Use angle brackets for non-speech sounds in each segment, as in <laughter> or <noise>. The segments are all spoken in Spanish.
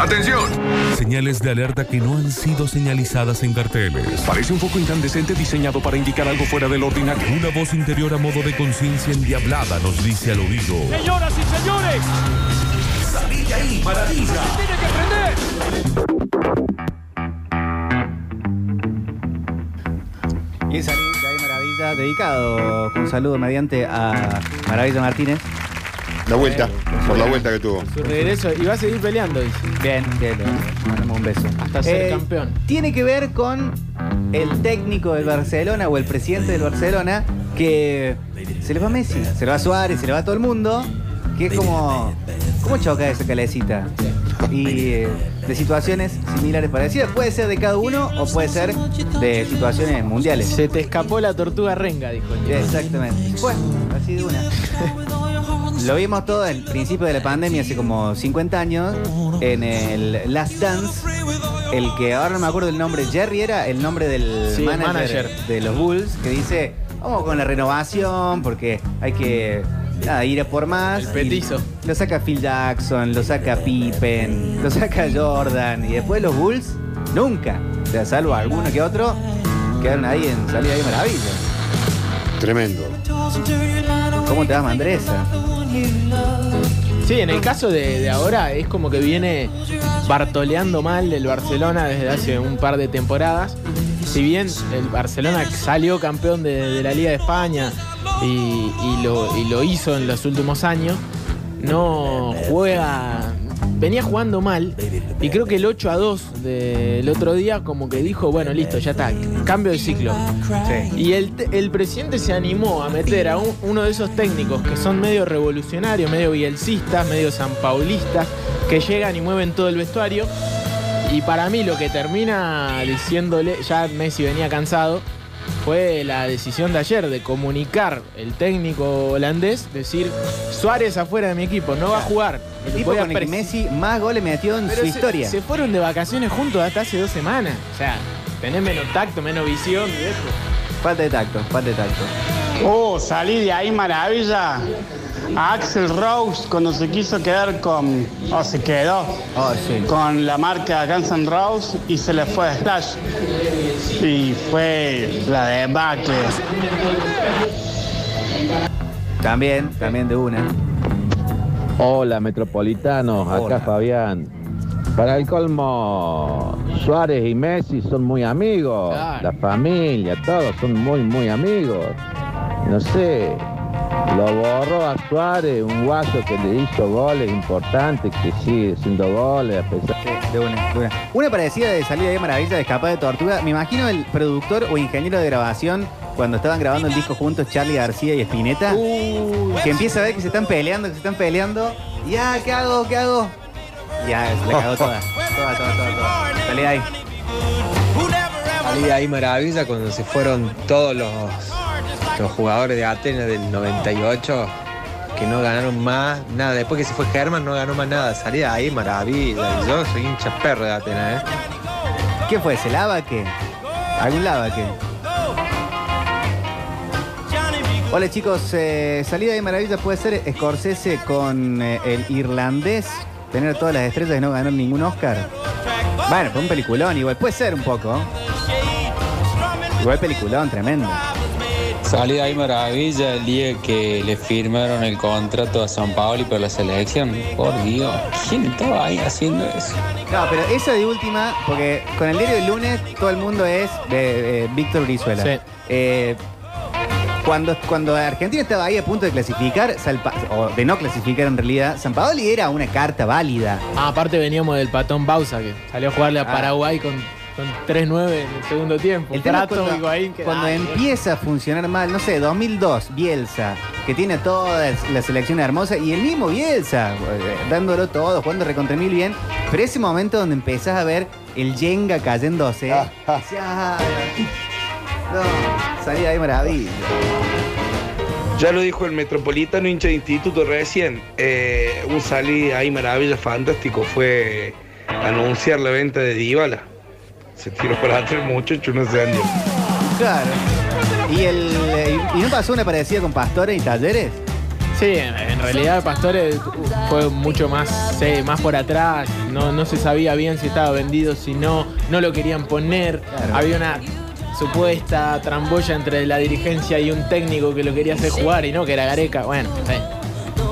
¡Atención! Señales de alerta que no han sido señalizadas en carteles. Parece un foco incandescente diseñado para indicar algo fuera del ordinario. Una voz interior a modo de conciencia endiablada nos dice al oído. Señoras y señores, ¡Salí de ahí, maravilla! tiene que prender. Y salí de ahí Maravilla, dedicado con saludo mediante a Maravilla Martínez. La vuelta, por la vuelta que tuvo. Su regreso y va a seguir peleando, dice. Bien, bien, mandamos un beso. Hasta ser Eh, campeón. Tiene que ver con el técnico del Barcelona o el presidente del Barcelona que se le va Messi, se le va Suárez, se le va todo el mundo, que es como... ¿Cómo choca esa calecita? Y eh, de situaciones similares parecidas. Puede ser de cada uno o puede ser de situaciones mundiales. Se te escapó la tortuga renga, dijo el. Exactamente. Bueno, así de una. <laughs> Lo vimos todo al principio de la pandemia, hace como 50 años, en el Last Dance. El que ahora no me acuerdo el nombre, Jerry era el nombre del Sí, manager, manager. de los Bulls, que dice, vamos con la renovación, porque hay que nada, ir a por más. El petizo. Y Lo saca Phil Jackson, lo saca Pippen, lo saca Jordan, y después los Bulls, nunca. O sea, salvo alguno que otro, quedaron ahí en salida de maravilla. Tremendo. ¿Cómo te vas, Mandresa? Sí, en el caso de, ahora es como que viene bartoleando mal el Barcelona desde hace un par de temporadas. Si bien el Barcelona salió campeón de, la Liga de España y lo hizo en los últimos años, no juega. Venía jugando mal y creo que el 8 a 2 del otro día como que dijo, bueno, listo, ya está, cambio de ciclo. Sí. Y el, el presidente se animó a meter a un- uno de esos técnicos que son medio revolucionarios, medio bielcistas, medio sanpaulistas, que llegan y mueven todo el vestuario. Y para mí lo que termina diciéndole, ya Messi venía cansado, fue la decisión de ayer de comunicar el técnico holandés, decir, Suárez afuera de mi equipo, no va a jugar. El tipo con el Messi más goles metió en Pero su se- historia. Se fueron de vacaciones juntos hasta hace dos semanas. O sea, tenés menos tacto, menos visión, viejo. Falta de tacto, falta de tacto. Oh, salí de ahí maravilla. A Axel Rose cuando se quiso quedar con, o se quedó Oh, sí. con la marca Guns N' Roses y se le fue a Slash. Y fue la debacle. También, también de una. Hola, metropolitanos. Acá Hola. Fabián. Para el colmo, Suárez y Messi son muy amigos. Claro. La familia, todos son muy, muy amigos. No sé, lo borró a Suárez, un guaso que le hizo goles importantes, que sigue haciendo goles a pesar Sí, de una, de una. Una parecida de salida de maravilla de escapada de tortuga. Me imagino el productor o ingeniero de grabación cuando estaban grabando el disco juntos Charlie García y Spinetta. que empieza a ver que se están peleando, que se están peleando. Ya, ¿qué hago? ¿Qué hago? Ya, se la cagó toda. Toda, toda, toda, toda. Salí de ahí. Salí de ahí maravilla cuando se fueron todos los, los jugadores de Atenas del 98 que no ganaron más nada. Después que se fue Germán no ganó más nada. Salí de ahí maravilla. Yo soy hincha perro de Atenas, ¿eh? ¿Qué fue? ¿Se lava qué? ¿Algún lava qué? Hola chicos, eh, salida de maravilla puede ser Scorsese con eh, el irlandés, tener todas las estrellas y no ganar ningún Oscar. Bueno, fue un peliculón, igual puede ser un poco. Igual peliculón, tremendo. Salí de ahí maravilla el día que le firmaron el contrato a San Paolo y por la selección. Por Dios, ¿quién estaba ahí haciendo eso? No, pero esa de última, porque con el diario del lunes todo el mundo es de, Víctor Brizuela. Sí. Eh, cuando, cuando Argentina estaba ahí a punto de clasificar, Salpa- o de no clasificar en realidad, San Paoli era una carta válida. Ah, aparte veníamos del patón Bausa, que salió a jugarle a Ah. Paraguay con, con 3-9 en el segundo tiempo. El tema es Prato, cuando, Higuaín, que- cuando Ay, empieza a funcionar mal, no sé, 2002, Bielsa, que tiene toda la selección hermosa, y el mismo Bielsa, eh, dándolo todo, jugando recontra mil bien, pero ese momento donde empezás a ver el Jenga cayéndose, <laughs> Ah, ah. "Ah, no, salía de maravilla. Ya lo dijo el metropolitano hincha de instituto recién. eh, un salí ahí maravilla fantástico fue anunciar la venta de Dybala. Se tiró para atrás el muchacho, no se andió. Claro. ¿Y, el, y, y no pasó una parecida con Pastores y Talleres? Sí, en, en realidad Pastore fue mucho más, sí, más por atrás. No, no se sabía bien si estaba vendido, si no, no lo querían poner. Había una supuesta tramboya entre la dirigencia y un técnico que lo quería hacer jugar y no, que era Gareca. Bueno, sí.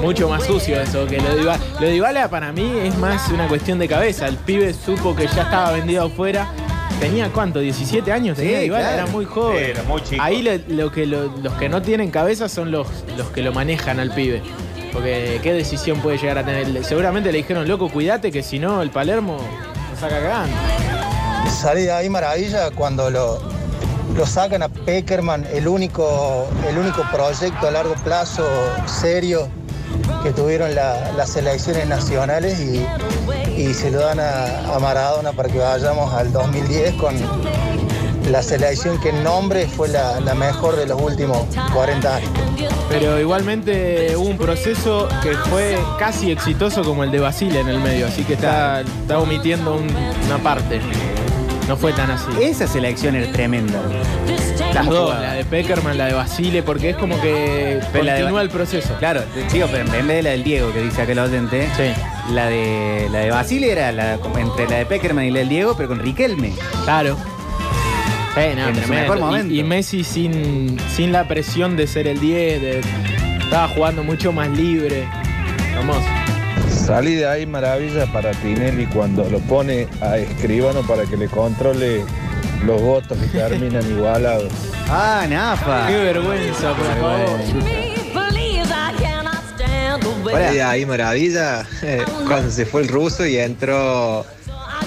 Mucho más sucio eso que lo de Ibala. Lo de Ibala para mí es más una cuestión de cabeza. El pibe supo que ya estaba vendido afuera. Tenía cuánto, 17 años, tenía Sí, Dybala, claro. era muy joven. Era muy chico. Ahí lo, lo que lo- los que no tienen cabeza son los, los que lo manejan al pibe. Porque qué decisión puede llegar a tener. Seguramente le dijeron, loco, cuídate que si no el Palermo lo saca cagando. Salí de ahí maravilla cuando lo, lo sacan a Peckerman, el único, el único proyecto a largo plazo serio que tuvieron la- las selecciones nacionales y, y se lo dan a, a Maradona para que vayamos al 2010 con la selección que en nombre fue la, la mejor de los últimos 40 años. Pero igualmente hubo un proceso que fue casi exitoso como el de Basile en el medio, así que está, está omitiendo un- una parte. No fue tan así. Esa selección era tremenda. Las ¿Cómo dos, la de Peckerman, la de Basile, porque es como que Pero la de- continúa el proceso. Claro, pero en vez de la del Diego que dice acá el oyente, Sí. La de la de Basile era la, como entre la de Peckerman y la del Diego, pero con Riquelme. Claro. Sí, no, En su tremendo. mejor momento. Y, y Messi sin, sin la presión de ser el 10, de- estaba jugando mucho más libre. Hermoso. Salí de ahí maravilla para Tinelli cuando lo pone a escribano para que le controle los votos que <laughs> terminan igualados. Ah, Nafa. Qué vergüenza, por favor. Salí de ahí maravilla <laughs> eh, cuando se fue el ruso y entró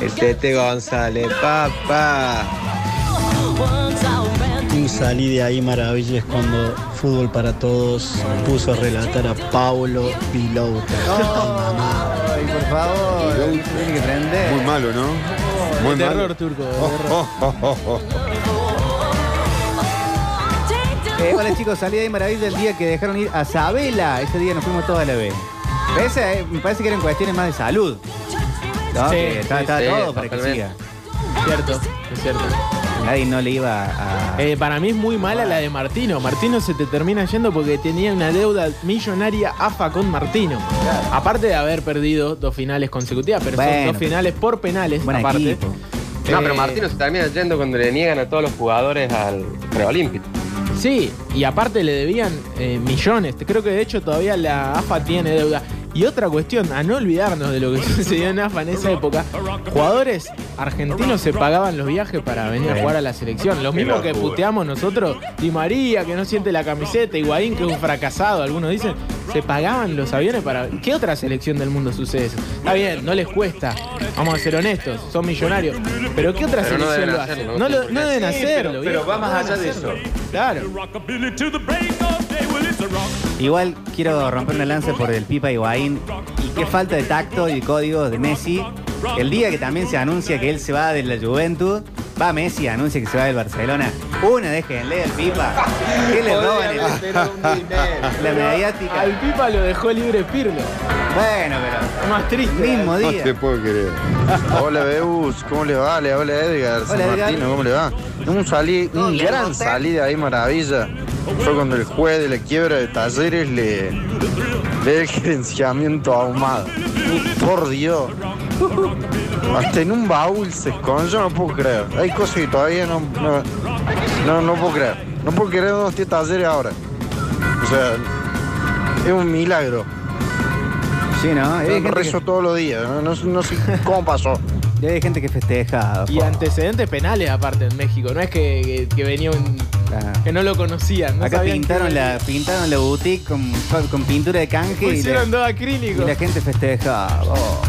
el Tete González. Papá. Y salí de ahí maravillas cuando Fútbol para Todos puso a relatar a Paulo Pilota. Ay, por favor. Tiene que prender. Muy malo, ¿no? Muy De malo. terror turco. de Oh, terror. oh, oh, oh, oh. Eh, hola chicos, salí de ahí maravilla el día que dejaron ir a Sabela. Ese día nos fuimos todos a la ese, eh, me parece que eran cuestiones más de salud. ¿No? Sí, Que sí, todo para que totalmente. siga. Cierto, es cierto. Nadie no le iba a. Eh, para mí es muy mala la de Martino. Martino se te termina yendo porque tenía una deuda millonaria AFA con Martino. Aparte de haber perdido dos finales consecutivas, pero son Bueno. dos finales por penales. Buen aparte. equipo. No, Eh, pero Martino se termina yendo cuando le niegan a todos los jugadores al preolímpico. Sí, y aparte le debían eh, millones. Creo que de hecho todavía la AFA tiene deuda. Y otra cuestión, a no olvidarnos de lo que <laughs> sucedió en AFA en esa época, jugadores argentinos se pagaban los viajes para venir a jugar a la selección. Lo mismo que puteamos nosotros, Di María, que no siente la camiseta, Higuaín, que es un fracasado, algunos dicen, se pagaban los aviones para... ¿Qué otra selección del mundo sucede eso? Está bien, no les cuesta, vamos a ser honestos, son millonarios, pero ¿qué otra Pero no selección deben lo hace? hacerlo, No, lo- no deben Sí, hacerlo. pero- pero va no más allá de eso. Claro. Igual quiero romper una lanza por el Pipa Higuaín. Y qué falta de tacto y código de Messi. El día que también se anuncia que él se va de la Juventud, va Messi anuncia que se va del Barcelona. Una, déjenle al Pipa. ¿Qué le roban el- <laughs> la mediática? Al Pipa lo dejó libre Pirlo. Bueno, pero Más triste. mismo No día. te puedo creer. Hola Beus, ¿cómo le va? Le habla Edgar, San Edgar. Martino, ¿cómo le va? Un, salí, un gran salida ahí, maravilla. Fue cuando el juez de la quiebra de talleres le, le da el gerenciamiento ahumado. Por Dios. Hasta en un baúl se esconde, yo no puedo creer. Hay cosas que todavía no, no, no, no puedo creer. No puedo creer dónde esté talleres ahora. O sea, es un milagro. Sí, ¿no? Yo gente, rezo que, todos los días, no, no, no sé cómo pasó. hay gente que festeja. Y antecedentes penales aparte en México. No es que, que- que venía un. Que no lo conocían. No Acá pintaron que la, pintaron la boutique con, con pintura de canje y Pusieron la, dos y acrílicos. la gente festeja. Oh,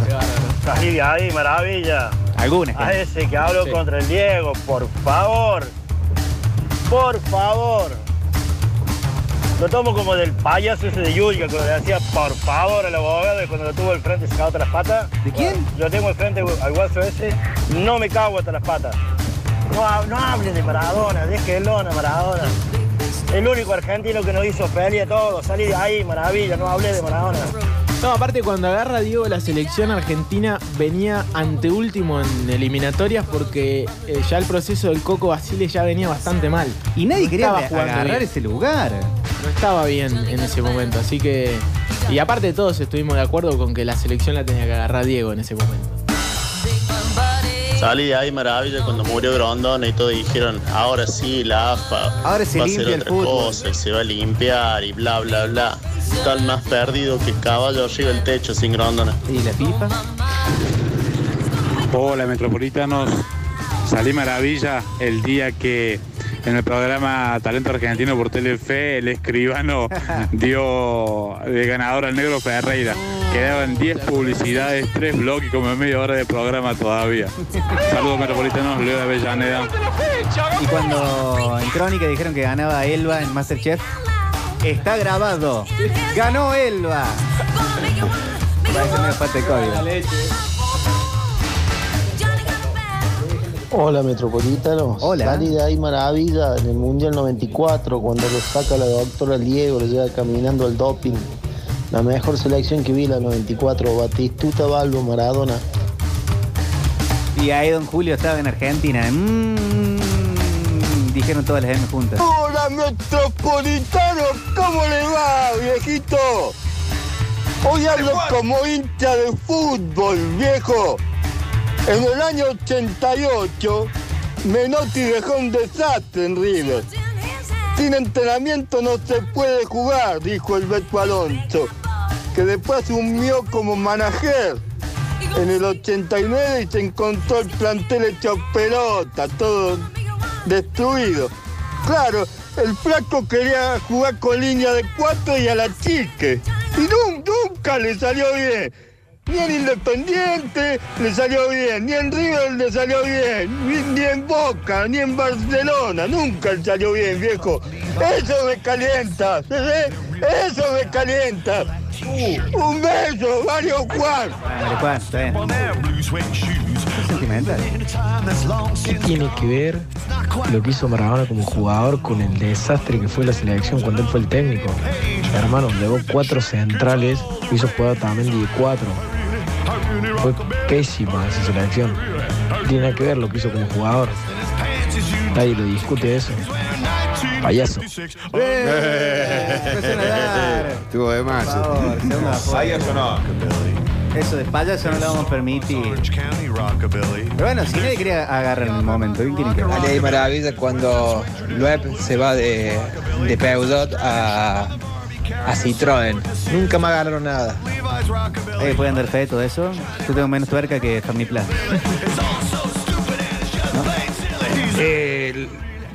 De ahí maravilla. alguna A ese que habló Sí. contra el Diego, por favor. Por favor. Lo tomo como del payaso ese de Yuya, cuando le decía por favor al abogado y cuando lo tuvo al frente se cagó hasta las patas. ¿De quién? Yo tengo al frente al guaso ese, no me cago hasta las patas. No, no hable de Maradona, déjenlo a Maradona. El único argentino que nos hizo pelea todo, salí de ahí, maravilla, no hablé de Maradona. No, aparte cuando agarra Diego la selección argentina venía anteúltimo en eliminatorias porque eh, ya el proceso del Coco Basile ya venía bastante mal. Y nadie No quería agarrar bien. ese lugar. no estaba bien en ese momento. Así que. Y aparte todos estuvimos de acuerdo con que la selección la tenía que agarrar Diego en ese momento. Salí de ahí maravilla cuando murió Grondona y todos dijeron, ahora sí, la AFA Ahora se va a limpia hacer el otra fútbol. cosa y se va a limpiar y bla, bla, bla. Están más perdidos que caballo arriba del techo sin Grondona. ¿Y la FIFA? Hola Metropolitanos, salí maravilla el día que en el programa Talento Argentino por Telefe el escribano <laughs> dio de ganador al negro Ferreira. Quedaban 10 publicidades, 3 bloques y como media hora de programa todavía. Saludos Metropolitanos, Leo de Avellaneda. Y cuando en Crónica dijeron que ganaba Elba en Masterchef, está grabado. ¡Ganó Elba! Parece una falta de código. Hola Metropolitanos. Hola. Ahí maravilla en el Mundial 94 cuando lo saca la doctora Diego, lo lleva caminando al doping. La mejor selección que vi la 94, Batistuta, Balbo, Maradona. Y ahí Don Julio estaba en Argentina. Mm, dijeron todas las M juntas. Hola Metropolitano, ¿cómo le va, viejito? Hoy hablo como hincha de fútbol, viejo. En el año 88, Menotti dejó un desastre en River. Sin entrenamiento no se puede jugar, dijo el Beto Alonso, que después asumió como manager en el 89 y se encontró el plantel hecho pelota, todo destruido. Claro, el flaco quería jugar con línea de cuatro y a la chique. Y nun- nunca le salió bien. Ni en Independiente le salió bien, ni en River le salió bien, ni, ni en Boca, ni en Barcelona, nunca le salió bien, viejo. Eso me calienta, ¿sí? eso me calienta. Un beso, Mario Juan. Vale, Juan, está bien. ¿Qué tiene que ver lo que hizo Maradona como jugador con el desastre que fue la selección cuando él fue el técnico? Hermano, llevó cuatro centrales, hizo jugar también de cuatro. Fue pésima esa selección. Tiene nada que ver lo que hizo como jugador. Nadie lo discute eso. Payaso. Estuvo de más. ¿Payaso no? Eso de payaso no lo vamos a permitir. Pero bueno, si nadie quería agarrar en el momento, ¿quién quiere que La ley maravilla cuando Loeb se va de, de Peugeot a, a Citroën. Nunca más ganaron nada. Eh, ¿Pueden dar fe de todo eso? Yo tengo menos tuerca que Fermi Plan. <laughs> Eh,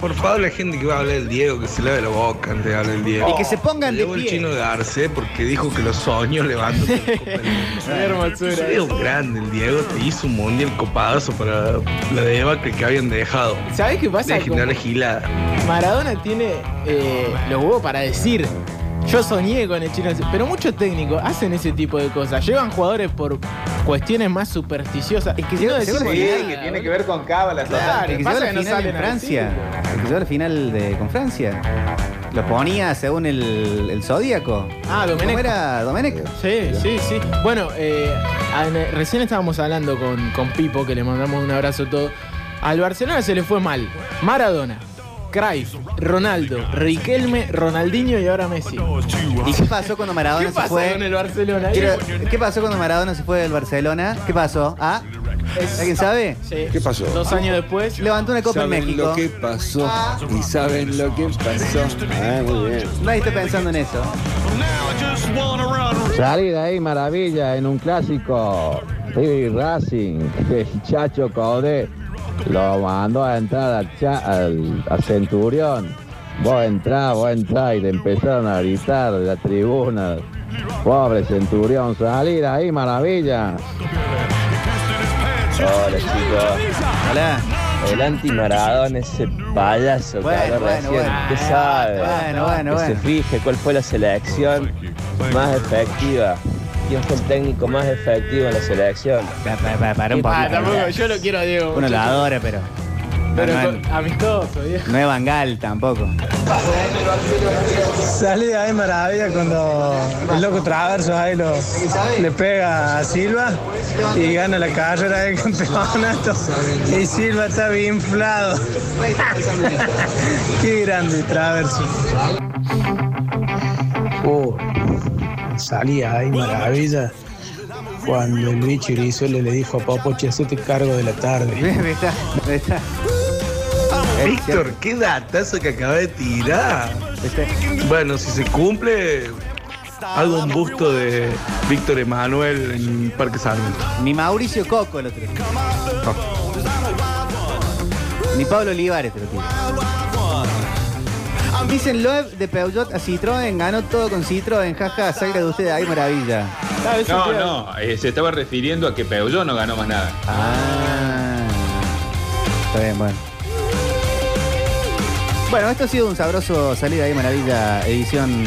por favor, la gente que va a hablar del Diego, que se lave la boca antes de hablar del Diego. Y que se pongan de Llevó el pie. chino de Arce porque dijo que los soños levantó la <laughs> Copa del Mundo. Qué hermosura. Es un grande el Diego, te hizo un mundial copadazo para la debacle que habían dejado. ¿Sabés qué pasa? Dejen de Como- gilada. Maradona tiene eh, los huevos para decir. Yo soñé con el chino, pero muchos técnicos hacen ese tipo de cosas. Llevan jugadores por cuestiones más supersticiosas. Es que no decimos nada, tiene que ver con cábalas. Claro, que a que la no final salen en Francia. Decirlo. El que llegó a la final de, con Francia. Lo ponía según el, el zodíaco. Ah, Domenech. ¿Cómo era Domenech? Sí, sí, sí. Bueno, eh, recién estábamos hablando con, con Pipo, que le mandamos un abrazo a todos. Al Barcelona se le fue mal. Maradona, Cruyff, Ronaldo, Riquelme, Ronaldinho y ahora Messi. ¿Y qué pasó cuando Maradona ¿Qué se pasa fue? con el Barcelona? Quiero- ¿Qué pasó cuando Maradona se fue del Barcelona? ¿Qué pasó? ¿Ah? ¿Alguien sabe? Sí. ¿Qué pasó? Dos años después. Levantó una copa en ¿Saben México. lo que pasó? ¿Y saben lo que pasó? Ah, muy bien. Nadie está pensando en eso. Salí de ahí, maravilla, en un clásico. River Racing, el Chacho Code lo mandó a entrar al, Cha- al- a Centurión. Vos entrá, vos entrá, y le empezaron a gritar de la tribuna. Pobre Centurión, salí de ahí, maravilla. Hola chicos. Hola. El anti-Maradona, ese payaso Bueno, que habló bueno, recién. bueno. ¿Qué sabe? Bueno, bueno, que bueno. se fije cuál fue la selección más efectiva. ¿Quién fue el técnico más efectivo en la selección? Para un poquito. Ah, tampoco, yo lo quiero a Diego. Uno lo adora, pero. Pero no, con- amistoso, viejo. no es Bangal tampoco. Salí de ahí maravilla cuando el loco Traverso ahí lo, le pega a Silva y gana la carrera del campeonato. Y Silva está bien inflado. <laughs> Qué grande Traverso. Oh, salía ahí maravilla cuando el bicho Irizuela le dijo a Popoche, hacete cargo de la tarde. <laughs> Me está, me está. Víctor, qué datazo que acaba de tirar. Bueno, si se cumple, hago un busto de Víctor Emanuel en Parque Sarmiento. Ni Mauricio Coco el otro. Ni Pablo Olivares te lo tiro. Dicen Loeb de Peugeot a Citroën, ganó todo con Citroën, jaja, salga de usted, ay maravilla. No, no, eh, se estaba refiriendo a que Peugeot no ganó más nada. Ah, está bien, bueno. Bueno, esto ha sido un sabroso salida ahí, maravilla, edición.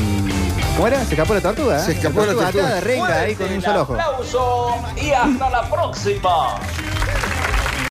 ¿Cómo era? ¿Se escapó la tortuga? eh? Se escapó la tortuga. atada de renga ahí con un solo ojo. aplauso y hasta la próxima.